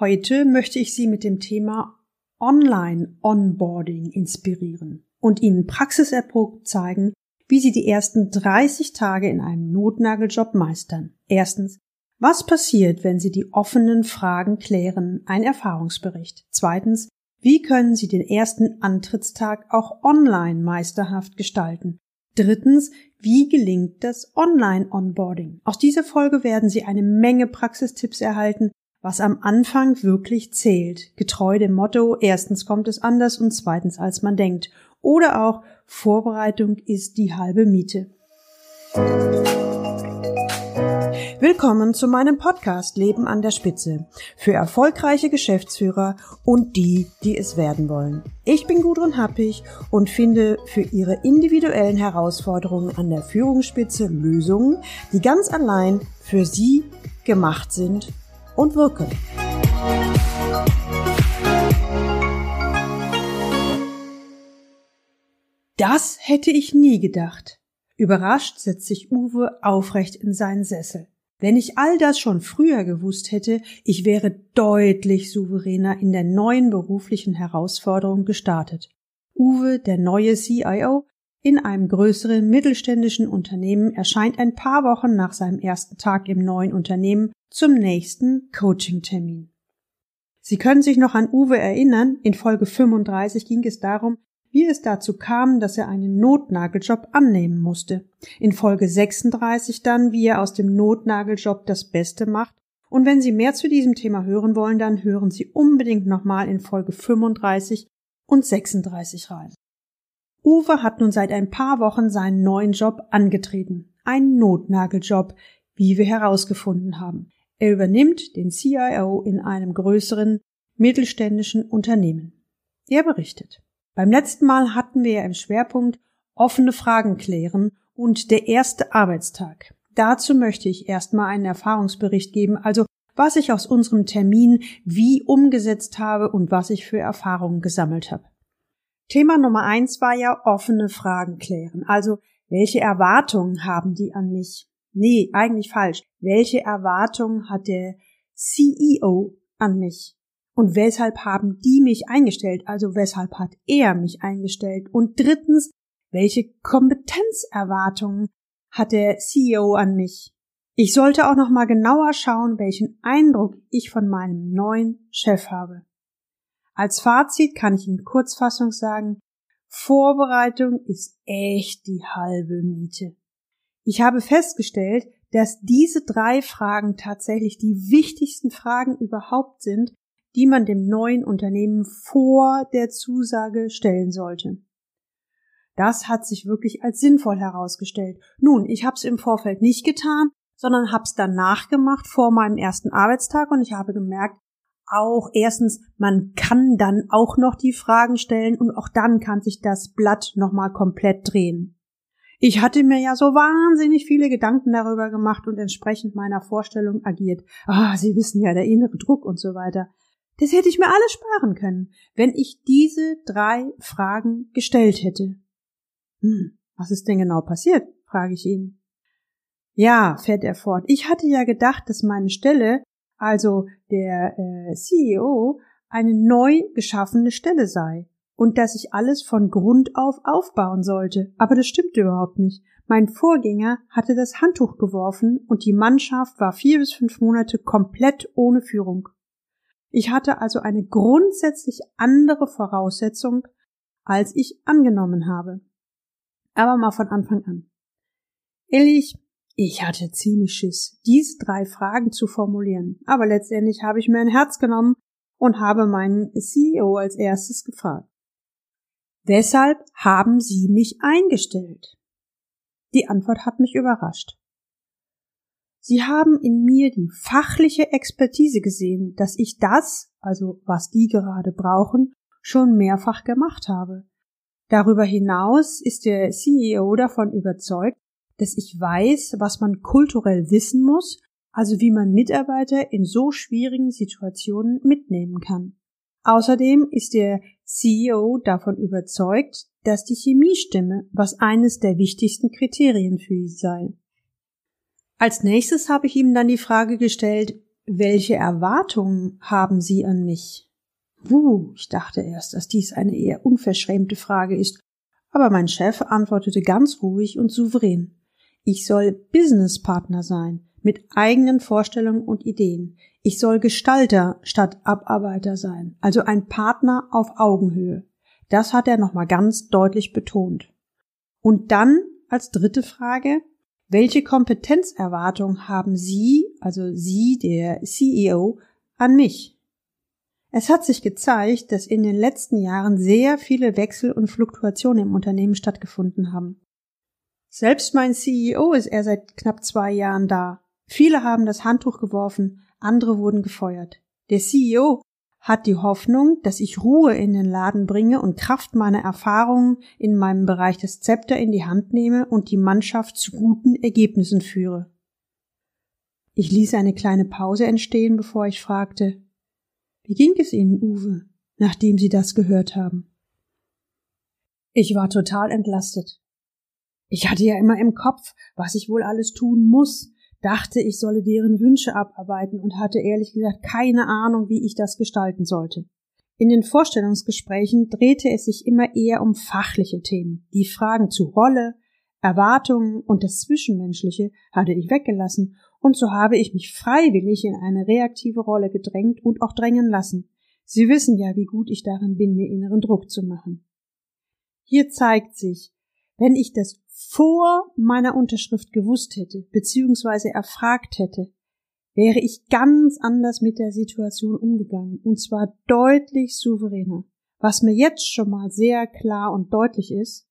Heute möchte ich Sie mit dem Thema Online Onboarding inspirieren und Ihnen praxiserprobt zeigen, wie Sie die ersten 30 Tage in einem Notnageljob meistern. Erstens, was passiert, wenn Sie die offenen Fragen klären? Ein Erfahrungsbericht. Zweitens, wie können Sie den ersten Antrittstag auch online meisterhaft gestalten? Drittens, wie gelingt das Online-Onboarding? Aus dieser Folge werden Sie eine Menge Praxistipps erhalten, was am Anfang wirklich zählt, getreu dem Motto, erstens kommt es anders und zweitens als man denkt. Oder auch Vorbereitung ist die halbe Miete. Willkommen zu meinem Podcast Leben an der Spitze für erfolgreiche Geschäftsführer und die, die es werden wollen. Ich bin Gudrun Happig und finde für Ihre individuellen Herausforderungen an der Führungsspitze Lösungen, die ganz allein für Sie gemacht sind und wirken. Das hätte ich nie gedacht. Überrascht setzt sich Uwe aufrecht in seinen Sessel. Wenn ich all das schon früher gewusst hätte, ich wäre deutlich souveräner in der neuen beruflichen Herausforderung gestartet. Uwe, der neue CIO, in einem größeren mittelständischen Unternehmen erscheint ein paar Wochen nach seinem ersten Tag im neuen Unternehmen zum nächsten Coaching-Termin. Sie können sich noch an Uwe erinnern, in Folge 35 ging es darum, wie es dazu kam, dass er einen Notnageljob annehmen musste. In Folge 36 dann, wie er aus dem Notnageljob das Beste macht. Und wenn Sie mehr zu diesem Thema hören wollen, dann hören Sie unbedingt nochmal in Folge 35 und 36 rein. Uwe hat nun seit ein paar Wochen seinen neuen Job angetreten. Ein Notnageljob, wie wir herausgefunden haben. Er übernimmt den CIO in einem größeren mittelständischen Unternehmen. Er berichtet. Beim letzten Mal hatten wir ja im Schwerpunkt offene Fragen klären und der erste Arbeitstag. Dazu möchte ich erstmal einen Erfahrungsbericht geben, also was ich aus unserem Termin wie umgesetzt habe und was ich für Erfahrungen gesammelt habe. Thema Nummer eins war ja offene Fragen klären. Also, welche Erwartungen haben die an mich? Nee, eigentlich falsch. Welche Erwartungen hat der CEO an mich? Und weshalb haben die mich eingestellt? Also weshalb hat er mich eingestellt? Und drittens, welche Kompetenzerwartungen hat der CEO an mich? Ich sollte auch noch mal genauer schauen, welchen Eindruck ich von meinem neuen Chef habe. Als Fazit kann ich in Kurzfassung sagen, Vorbereitung ist echt die halbe Miete. Ich habe festgestellt, dass diese drei Fragen tatsächlich die wichtigsten Fragen überhaupt sind, die man dem neuen Unternehmen vor der Zusage stellen sollte. Das hat sich wirklich als sinnvoll herausgestellt. Nun, ich habe es im Vorfeld nicht getan, sondern habe es danach gemacht vor meinem ersten Arbeitstag und ich habe gemerkt, auch erstens, man kann dann auch noch die Fragen stellen und auch dann kann sich das Blatt nochmal komplett drehen. Ich hatte mir ja so wahnsinnig viele Gedanken darüber gemacht und entsprechend meiner Vorstellung agiert. Ah, Sie wissen ja, der innere Druck und so weiter. Das hätte ich mir alles sparen können, wenn ich diese drei Fragen gestellt hätte. Hm, was ist denn genau passiert? frage ich ihn. Ja, fährt er fort. Ich hatte ja gedacht, dass meine Stelle also der äh, CEO, eine neu geschaffene Stelle sei und dass ich alles von Grund auf aufbauen sollte. Aber das stimmte überhaupt nicht. Mein Vorgänger hatte das Handtuch geworfen und die Mannschaft war vier bis fünf Monate komplett ohne Führung. Ich hatte also eine grundsätzlich andere Voraussetzung, als ich angenommen habe. Aber mal von Anfang an. Ehrlich, ich hatte ziemlich Schiss, diese drei Fragen zu formulieren, aber letztendlich habe ich mir ein Herz genommen und habe meinen CEO als erstes gefragt. Weshalb haben Sie mich eingestellt? Die Antwort hat mich überrascht. Sie haben in mir die fachliche Expertise gesehen, dass ich das, also was die gerade brauchen, schon mehrfach gemacht habe. Darüber hinaus ist der CEO davon überzeugt, dass ich weiß, was man kulturell wissen muss, also wie man Mitarbeiter in so schwierigen Situationen mitnehmen kann. Außerdem ist der CEO davon überzeugt, dass die Chemie stimme, was eines der wichtigsten Kriterien für ihn sei. Als nächstes habe ich ihm dann die Frage gestellt, welche Erwartungen haben Sie an mich? Wuh, ich dachte erst, dass dies eine eher unverschämte Frage ist, aber mein Chef antwortete ganz ruhig und souverän. Ich soll Businesspartner sein, mit eigenen Vorstellungen und Ideen. Ich soll Gestalter statt Abarbeiter sein, also ein Partner auf Augenhöhe. Das hat er nochmal ganz deutlich betont. Und dann als dritte Frage, welche Kompetenzerwartung haben Sie, also Sie, der CEO, an mich? Es hat sich gezeigt, dass in den letzten Jahren sehr viele Wechsel und Fluktuationen im Unternehmen stattgefunden haben. Selbst mein CEO ist er seit knapp zwei Jahren da. Viele haben das Handtuch geworfen, andere wurden gefeuert. Der CEO hat die Hoffnung, dass ich Ruhe in den Laden bringe und Kraft meiner Erfahrungen in meinem Bereich des Zepter in die Hand nehme und die Mannschaft zu guten Ergebnissen führe. Ich ließ eine kleine Pause entstehen, bevor ich fragte, wie ging es Ihnen, Uwe, nachdem Sie das gehört haben? Ich war total entlastet. Ich hatte ja immer im Kopf, was ich wohl alles tun muss, dachte, ich solle deren Wünsche abarbeiten und hatte ehrlich gesagt keine Ahnung, wie ich das gestalten sollte. In den Vorstellungsgesprächen drehte es sich immer eher um fachliche Themen. Die Fragen zu Rolle, Erwartungen und das Zwischenmenschliche hatte ich weggelassen, und so habe ich mich freiwillig in eine reaktive Rolle gedrängt und auch drängen lassen. Sie wissen ja, wie gut ich darin bin, mir inneren Druck zu machen. Hier zeigt sich, wenn ich das vor meiner Unterschrift gewusst hätte, beziehungsweise erfragt hätte, wäre ich ganz anders mit der Situation umgegangen, und zwar deutlich souveräner. Was mir jetzt schon mal sehr klar und deutlich ist,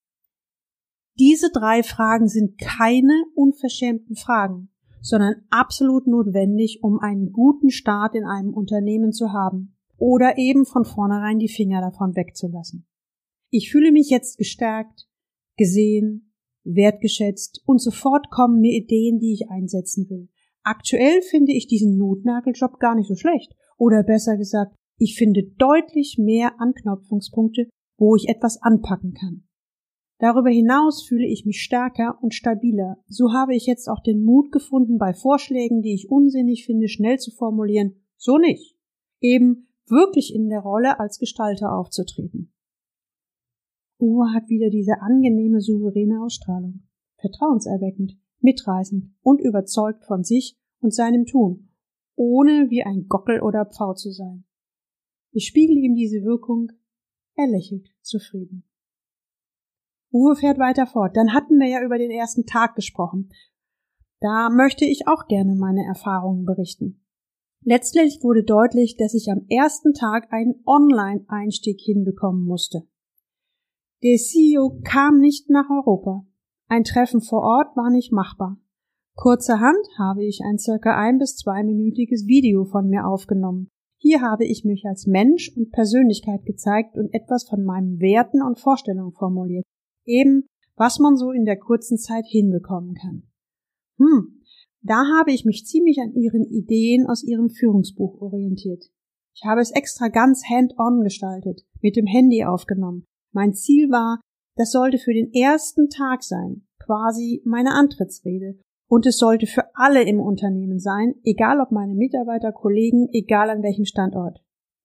diese drei Fragen sind keine unverschämten Fragen, sondern absolut notwendig, um einen guten Start in einem Unternehmen zu haben oder eben von vornherein die Finger davon wegzulassen. Ich fühle mich jetzt gestärkt, gesehen, wertgeschätzt und sofort kommen mir Ideen, die ich einsetzen will. Aktuell finde ich diesen Notnageljob gar nicht so schlecht. Oder besser gesagt, ich finde deutlich mehr Anknopfungspunkte, wo ich etwas anpacken kann. Darüber hinaus fühle ich mich stärker und stabiler. So habe ich jetzt auch den Mut gefunden, bei Vorschlägen, die ich unsinnig finde, schnell zu formulieren. So nicht. Eben wirklich in der Rolle als Gestalter aufzutreten. Uwe hat wieder diese angenehme, souveräne Ausstrahlung. Vertrauenserweckend, mitreißend und überzeugt von sich und seinem Tun, ohne wie ein Gockel oder Pfau zu sein. Ich spiegel ihm diese Wirkung, er lächelt zufrieden. Uwe fährt weiter fort. Dann hatten wir ja über den ersten Tag gesprochen. Da möchte ich auch gerne meine Erfahrungen berichten. Letztlich wurde deutlich, dass ich am ersten Tag einen Online-Einstieg hinbekommen musste. Der CEO kam nicht nach Europa. Ein Treffen vor Ort war nicht machbar. Kurzerhand habe ich ein circa ein bis zweiminütiges Video von mir aufgenommen. Hier habe ich mich als Mensch und Persönlichkeit gezeigt und etwas von meinen Werten und Vorstellungen formuliert. Eben, was man so in der kurzen Zeit hinbekommen kann. Hm, da habe ich mich ziemlich an ihren Ideen aus ihrem Führungsbuch orientiert. Ich habe es extra ganz hand-on gestaltet, mit dem Handy aufgenommen. Mein Ziel war, das sollte für den ersten Tag sein, quasi meine Antrittsrede. Und es sollte für alle im Unternehmen sein, egal ob meine Mitarbeiter, Kollegen, egal an welchem Standort.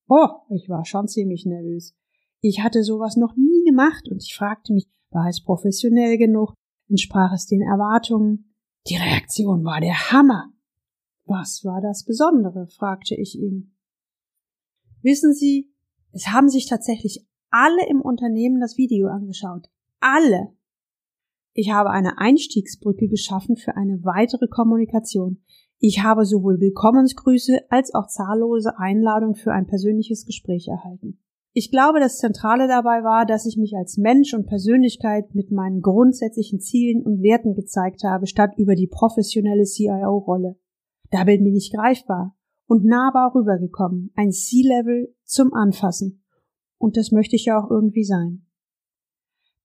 Oh, ich war schon ziemlich nervös. Ich hatte sowas noch nie gemacht und ich fragte mich, war es professionell genug? Entsprach es den Erwartungen? Die Reaktion war der Hammer. Was war das Besondere? fragte ich ihn. Wissen Sie, es haben sich tatsächlich alle im Unternehmen das Video angeschaut. Alle. Ich habe eine Einstiegsbrücke geschaffen für eine weitere Kommunikation. Ich habe sowohl Willkommensgrüße als auch zahllose Einladungen für ein persönliches Gespräch erhalten. Ich glaube, das Zentrale dabei war, dass ich mich als Mensch und Persönlichkeit mit meinen grundsätzlichen Zielen und Werten gezeigt habe, statt über die professionelle CIO-Rolle. Da bin ich greifbar und nahbar rübergekommen, ein C-Level zum Anfassen. Und das möchte ich ja auch irgendwie sein.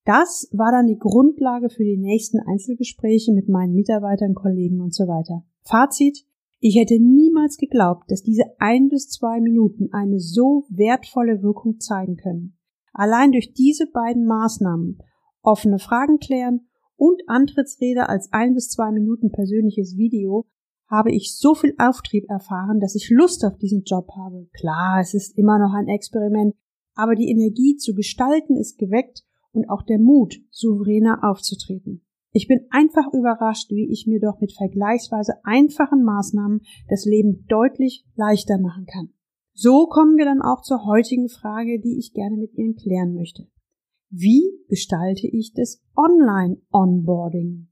Das war dann die Grundlage für die nächsten Einzelgespräche mit meinen Mitarbeitern, Kollegen und so weiter. Fazit, ich hätte niemals geglaubt, dass diese ein bis zwei Minuten eine so wertvolle Wirkung zeigen können. Allein durch diese beiden Maßnahmen, offene Fragen klären und Antrittsrede als ein bis zwei Minuten persönliches Video, habe ich so viel Auftrieb erfahren, dass ich Lust auf diesen Job habe. Klar, es ist immer noch ein Experiment, aber die Energie zu gestalten ist geweckt und auch der Mut, souveräner aufzutreten. Ich bin einfach überrascht, wie ich mir doch mit vergleichsweise einfachen Maßnahmen das Leben deutlich leichter machen kann. So kommen wir dann auch zur heutigen Frage, die ich gerne mit Ihnen klären möchte. Wie gestalte ich das Online-Onboarding?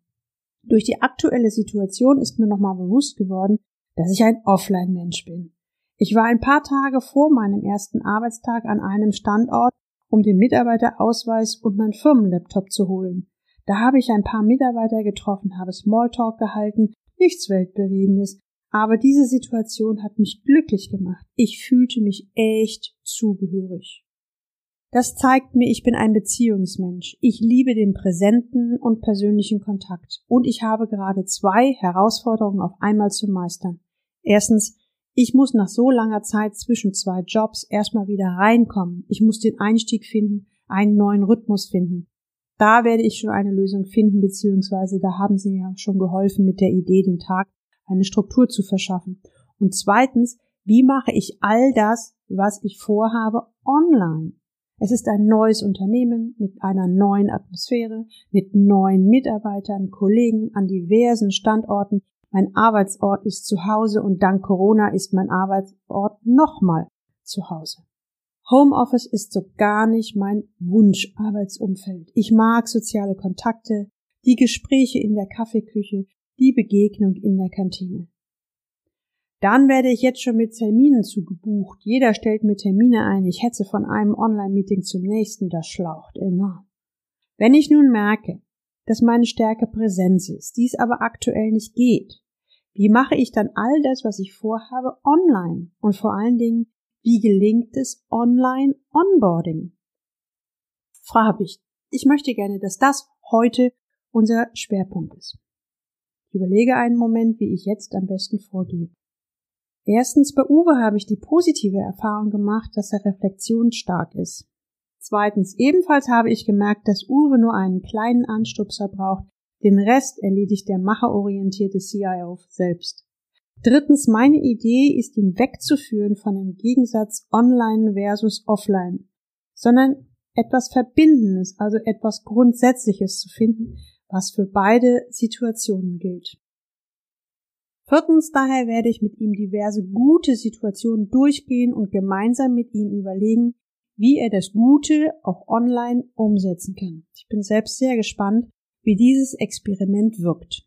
Durch die aktuelle Situation ist mir nochmal bewusst geworden, dass ich ein Offline-Mensch bin. Ich war ein paar Tage vor meinem ersten Arbeitstag an einem Standort, um den Mitarbeiterausweis und mein Firmenlaptop zu holen. Da habe ich ein paar Mitarbeiter getroffen, habe Smalltalk gehalten, nichts Weltbewegendes, aber diese Situation hat mich glücklich gemacht. Ich fühlte mich echt zugehörig. Das zeigt mir, ich bin ein Beziehungsmensch. Ich liebe den präsenten und persönlichen Kontakt. Und ich habe gerade zwei Herausforderungen auf einmal zu meistern. Erstens, ich muss nach so langer Zeit zwischen zwei Jobs erstmal wieder reinkommen. Ich muss den Einstieg finden, einen neuen Rhythmus finden. Da werde ich schon eine Lösung finden, beziehungsweise da haben Sie mir schon geholfen mit der Idee, den Tag eine Struktur zu verschaffen. Und zweitens, wie mache ich all das, was ich vorhabe, online? Es ist ein neues Unternehmen mit einer neuen Atmosphäre, mit neuen Mitarbeitern, Kollegen an diversen Standorten. Mein Arbeitsort ist zu Hause und dank Corona ist mein Arbeitsort nochmal zu Hause. Homeoffice ist so gar nicht mein Wunscharbeitsumfeld. Ich mag soziale Kontakte, die Gespräche in der Kaffeeküche, die Begegnung in der Kantine. Dann werde ich jetzt schon mit Terminen zugebucht. Jeder stellt mir Termine ein. Ich hetze von einem Online-Meeting zum nächsten. Das schlaucht enorm. Wenn ich nun merke, dass meine Stärke Präsenz ist, dies aber aktuell nicht geht, wie mache ich dann all das, was ich vorhabe, online? Und vor allen Dingen, wie gelingt es online Onboarding? Frage ich. Ich möchte gerne, dass das heute unser Schwerpunkt ist. Ich überlege einen Moment, wie ich jetzt am besten vorgehe. Erstens, bei Uwe habe ich die positive Erfahrung gemacht, dass er reflektionsstark ist. Zweitens, ebenfalls habe ich gemerkt, dass Uwe nur einen kleinen Anstupser braucht, den Rest erledigt der macherorientierte CIO selbst. Drittens, meine Idee ist, ihn wegzuführen von dem Gegensatz online versus offline, sondern etwas Verbindendes, also etwas Grundsätzliches zu finden, was für beide Situationen gilt. Viertens daher werde ich mit ihm diverse gute Situationen durchgehen und gemeinsam mit ihm überlegen, wie er das Gute auch online umsetzen kann. Ich bin selbst sehr gespannt, wie dieses Experiment wirkt.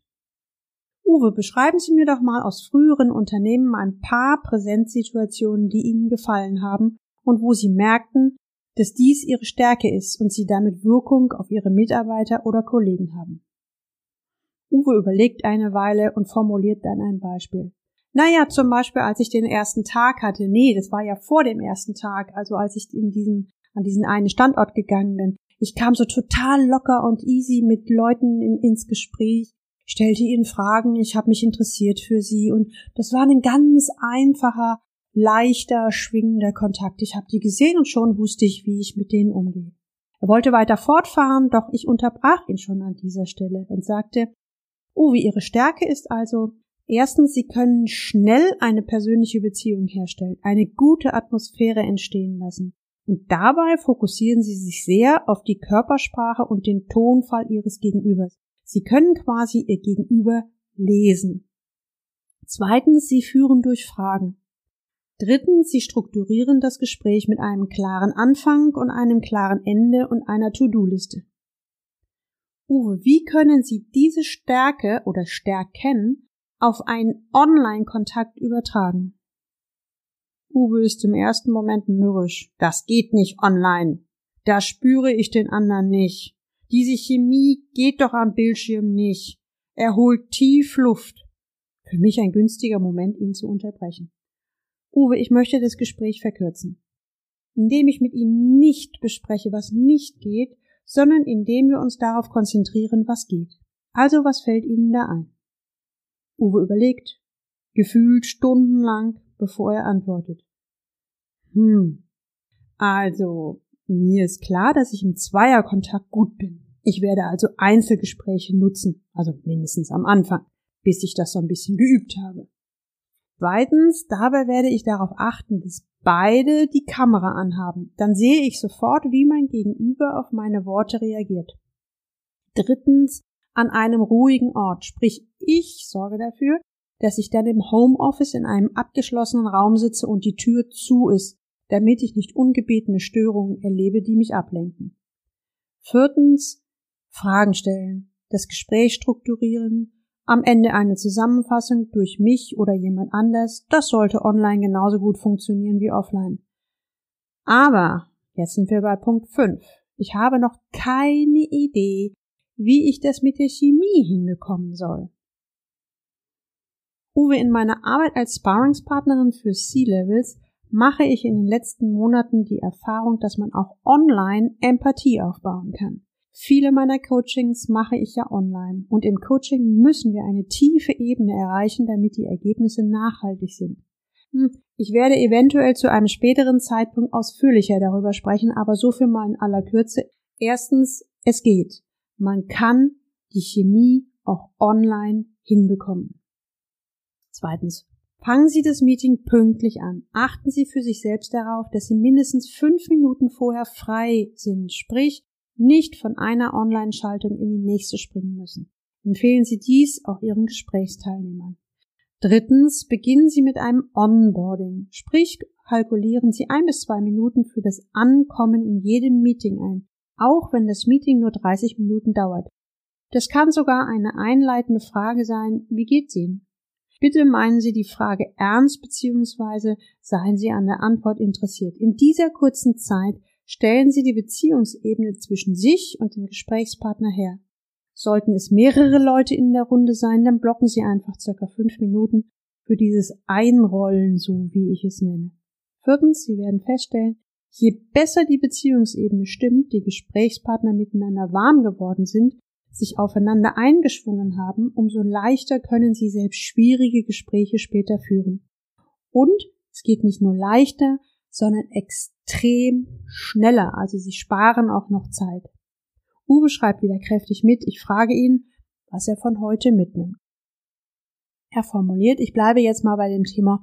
Uwe, beschreiben Sie mir doch mal aus früheren Unternehmen ein paar Präsenzsituationen, die Ihnen gefallen haben und wo Sie merkten, dass dies ihre Stärke ist und sie damit Wirkung auf ihre Mitarbeiter oder Kollegen haben. Uwe überlegt eine Weile und formuliert dann ein Beispiel. Naja, zum Beispiel, als ich den ersten Tag hatte, nee, das war ja vor dem ersten Tag, also als ich in diesen, an diesen einen Standort gegangen bin. Ich kam so total locker und easy mit Leuten in, ins Gespräch, stellte ihnen Fragen, ich habe mich interessiert für sie und das war ein ganz einfacher, leichter, schwingender Kontakt. Ich habe die gesehen und schon wusste ich, wie ich mit denen umgehe. Er wollte weiter fortfahren, doch ich unterbrach ihn schon an dieser Stelle und sagte, Oh, wie Ihre Stärke ist also, erstens, Sie können schnell eine persönliche Beziehung herstellen, eine gute Atmosphäre entstehen lassen. Und dabei fokussieren Sie sich sehr auf die Körpersprache und den Tonfall Ihres Gegenübers. Sie können quasi Ihr Gegenüber lesen. Zweitens, Sie führen durch Fragen. Drittens, Sie strukturieren das Gespräch mit einem klaren Anfang und einem klaren Ende und einer To-Do-Liste. Uwe, wie können Sie diese Stärke oder Stärken auf einen Online-Kontakt übertragen? Uwe ist im ersten Moment mürrisch. Das geht nicht online. Da spüre ich den anderen nicht. Diese Chemie geht doch am Bildschirm nicht. Er holt tief Luft. Für mich ein günstiger Moment, ihn zu unterbrechen. Uwe, ich möchte das Gespräch verkürzen. Indem ich mit Ihnen nicht bespreche, was nicht geht, sondern indem wir uns darauf konzentrieren, was geht. Also was fällt Ihnen da ein? Uwe überlegt, gefühlt stundenlang, bevor er antwortet. Hm. Also, mir ist klar, dass ich im Zweierkontakt gut bin. Ich werde also Einzelgespräche nutzen, also mindestens am Anfang. bis ich das so ein bisschen geübt habe. Zweitens, dabei werde ich darauf achten, dass beide die Kamera anhaben. Dann sehe ich sofort, wie mein Gegenüber auf meine Worte reagiert. Drittens, an einem ruhigen Ort, sprich ich sorge dafür, dass ich dann im Homeoffice in einem abgeschlossenen Raum sitze und die Tür zu ist, damit ich nicht ungebetene Störungen erlebe, die mich ablenken. Viertens, Fragen stellen, das Gespräch strukturieren, am Ende eine Zusammenfassung durch mich oder jemand anders, das sollte online genauso gut funktionieren wie offline. Aber, jetzt sind wir bei Punkt 5. Ich habe noch keine Idee, wie ich das mit der Chemie hinbekommen soll. Uwe, in meiner Arbeit als Sparringspartnerin für C-Levels mache ich in den letzten Monaten die Erfahrung, dass man auch online Empathie aufbauen kann. Viele meiner Coachings mache ich ja online und im Coaching müssen wir eine tiefe Ebene erreichen, damit die Ergebnisse nachhaltig sind. Hm, ich werde eventuell zu einem späteren Zeitpunkt ausführlicher darüber sprechen, aber so viel mal in aller Kürze. Erstens, es geht. Man kann die Chemie auch online hinbekommen. Zweitens, fangen Sie das Meeting pünktlich an. Achten Sie für sich selbst darauf, dass Sie mindestens fünf Minuten vorher frei sind, sprich nicht von einer Online-Schaltung in die nächste springen müssen. Empfehlen Sie dies auch Ihren Gesprächsteilnehmern. Drittens, beginnen Sie mit einem Onboarding, sprich kalkulieren Sie ein bis zwei Minuten für das Ankommen in jedem Meeting ein auch wenn das Meeting nur 30 Minuten dauert. Das kann sogar eine einleitende Frage sein, wie geht's Ihnen? Bitte meinen Sie die Frage ernst bzw. seien Sie an der Antwort interessiert. In dieser kurzen Zeit stellen Sie die Beziehungsebene zwischen sich und dem Gesprächspartner her. Sollten es mehrere Leute in der Runde sein, dann blocken Sie einfach circa fünf Minuten für dieses Einrollen, so wie ich es nenne. Viertens, Sie werden feststellen, Je besser die Beziehungsebene stimmt, die Gesprächspartner miteinander warm geworden sind, sich aufeinander eingeschwungen haben, umso leichter können sie selbst schwierige Gespräche später führen. Und es geht nicht nur leichter, sondern extrem schneller, also sie sparen auch noch Zeit. Uwe schreibt wieder kräftig mit, ich frage ihn, was er von heute mitnimmt. Er formuliert, ich bleibe jetzt mal bei dem Thema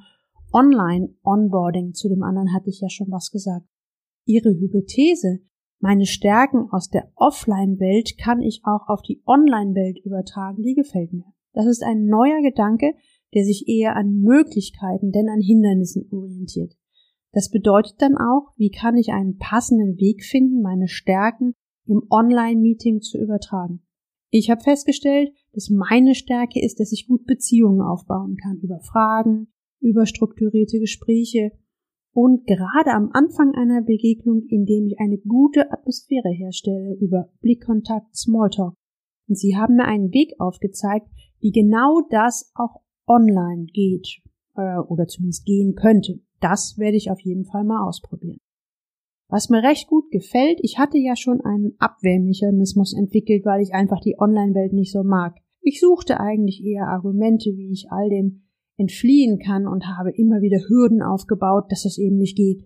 Online-Onboarding, zu dem anderen hatte ich ja schon was gesagt. Ihre Hypothese, meine Stärken aus der Offline-Welt kann ich auch auf die Online-Welt übertragen, die gefällt mir. Das ist ein neuer Gedanke, der sich eher an Möglichkeiten denn an Hindernissen orientiert. Das bedeutet dann auch, wie kann ich einen passenden Weg finden, meine Stärken im Online-Meeting zu übertragen. Ich habe festgestellt, dass meine Stärke ist, dass ich gut Beziehungen aufbauen kann über Fragen, über strukturierte Gespräche, und gerade am Anfang einer Begegnung, indem ich eine gute Atmosphäre herstelle über Blickkontakt, Smalltalk. Und sie haben mir einen Weg aufgezeigt, wie genau das auch online geht äh, oder zumindest gehen könnte. Das werde ich auf jeden Fall mal ausprobieren. Was mir recht gut gefällt, ich hatte ja schon einen Abwehrmechanismus entwickelt, weil ich einfach die Online-Welt nicht so mag. Ich suchte eigentlich eher Argumente, wie ich all dem entfliehen kann und habe immer wieder Hürden aufgebaut, dass das eben nicht geht.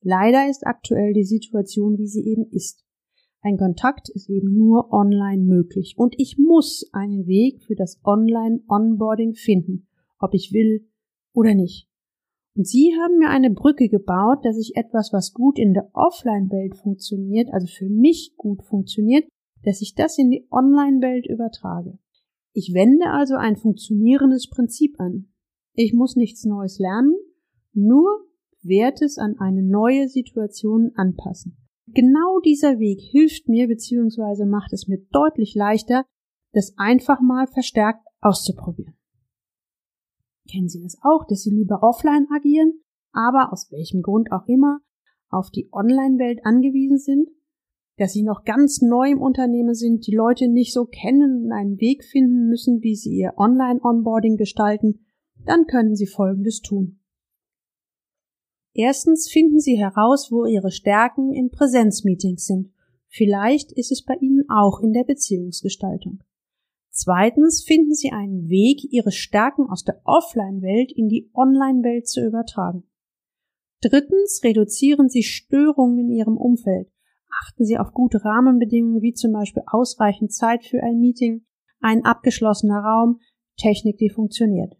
Leider ist aktuell die Situation, wie sie eben ist. Ein Kontakt ist eben nur online möglich und ich muss einen Weg für das Online-Onboarding finden, ob ich will oder nicht. Und Sie haben mir eine Brücke gebaut, dass ich etwas, was gut in der Offline-Welt funktioniert, also für mich gut funktioniert, dass ich das in die Online-Welt übertrage. Ich wende also ein funktionierendes Prinzip an. Ich muss nichts Neues lernen, nur Wertes an eine neue Situation anpassen. Genau dieser Weg hilft mir bzw. macht es mir deutlich leichter, das einfach mal verstärkt auszuprobieren. Kennen Sie das auch, dass Sie lieber offline agieren, aber aus welchem Grund auch immer auf die Online-Welt angewiesen sind? Dass Sie noch ganz neu im Unternehmen sind, die Leute nicht so kennen und einen Weg finden müssen, wie Sie Ihr Online-Onboarding gestalten dann können Sie Folgendes tun. Erstens finden Sie heraus, wo Ihre Stärken in Präsenzmeetings sind. Vielleicht ist es bei Ihnen auch in der Beziehungsgestaltung. Zweitens finden Sie einen Weg, Ihre Stärken aus der Offline-Welt in die Online-Welt zu übertragen. Drittens reduzieren Sie Störungen in Ihrem Umfeld. Achten Sie auf gute Rahmenbedingungen wie zum Beispiel ausreichend Zeit für ein Meeting, ein abgeschlossener Raum, Technik, die funktioniert.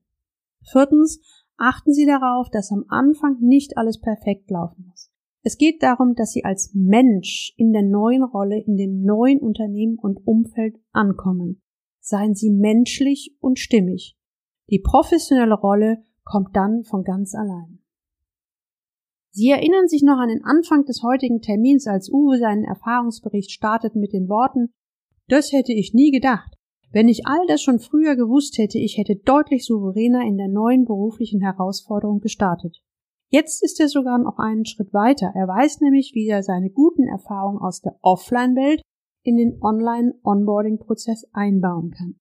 Viertens, achten Sie darauf, dass am Anfang nicht alles perfekt laufen muss. Es geht darum, dass Sie als Mensch in der neuen Rolle, in dem neuen Unternehmen und Umfeld ankommen. Seien Sie menschlich und stimmig. Die professionelle Rolle kommt dann von ganz allein. Sie erinnern sich noch an den Anfang des heutigen Termins, als Uwe seinen Erfahrungsbericht startet mit den Worten Das hätte ich nie gedacht. Wenn ich all das schon früher gewusst hätte, ich hätte deutlich souveräner in der neuen beruflichen Herausforderung gestartet. Jetzt ist er sogar noch einen Schritt weiter. Er weiß nämlich, wie er seine guten Erfahrungen aus der Offline-Welt in den Online-Onboarding-Prozess einbauen kann.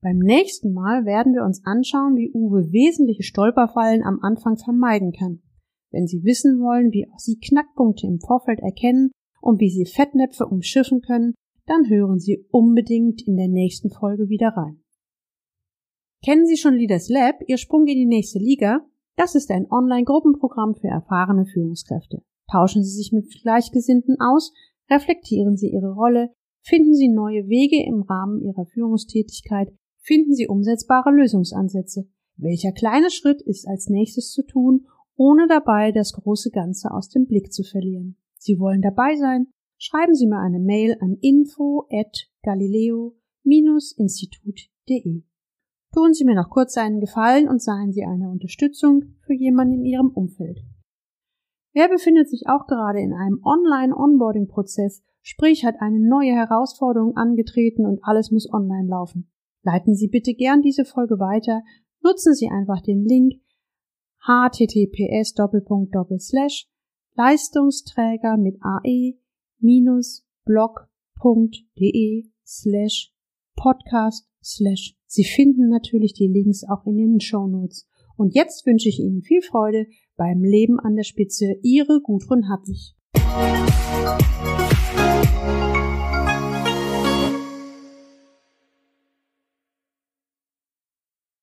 Beim nächsten Mal werden wir uns anschauen, wie Uwe wesentliche Stolperfallen am Anfang vermeiden kann. Wenn Sie wissen wollen, wie auch Sie Knackpunkte im Vorfeld erkennen und wie Sie Fettnäpfe umschiffen können, dann hören Sie unbedingt in der nächsten Folge wieder rein. Kennen Sie schon Leaders Lab, Ihr Sprung in die nächste Liga? Das ist ein Online-Gruppenprogramm für erfahrene Führungskräfte. Tauschen Sie sich mit Gleichgesinnten aus, reflektieren Sie Ihre Rolle, finden Sie neue Wege im Rahmen Ihrer Führungstätigkeit, finden Sie umsetzbare Lösungsansätze. Welcher kleine Schritt ist als nächstes zu tun, ohne dabei das große Ganze aus dem Blick zu verlieren? Sie wollen dabei sein? Schreiben Sie mir eine Mail an info at galileo-institut.de. Tun Sie mir noch kurz einen Gefallen und seien Sie eine Unterstützung für jemanden in Ihrem Umfeld. Wer befindet sich auch gerade in einem Online-Onboarding-Prozess, sprich hat eine neue Herausforderung angetreten und alles muss online laufen? Leiten Sie bitte gern diese Folge weiter, nutzen Sie einfach den Link https Leistungsträger mit ae blog.de slash podcast slash. Sie finden natürlich die Links auch in den Show Notes. Und jetzt wünsche ich Ihnen viel Freude beim Leben an der Spitze. Ihre Gudrun Happig.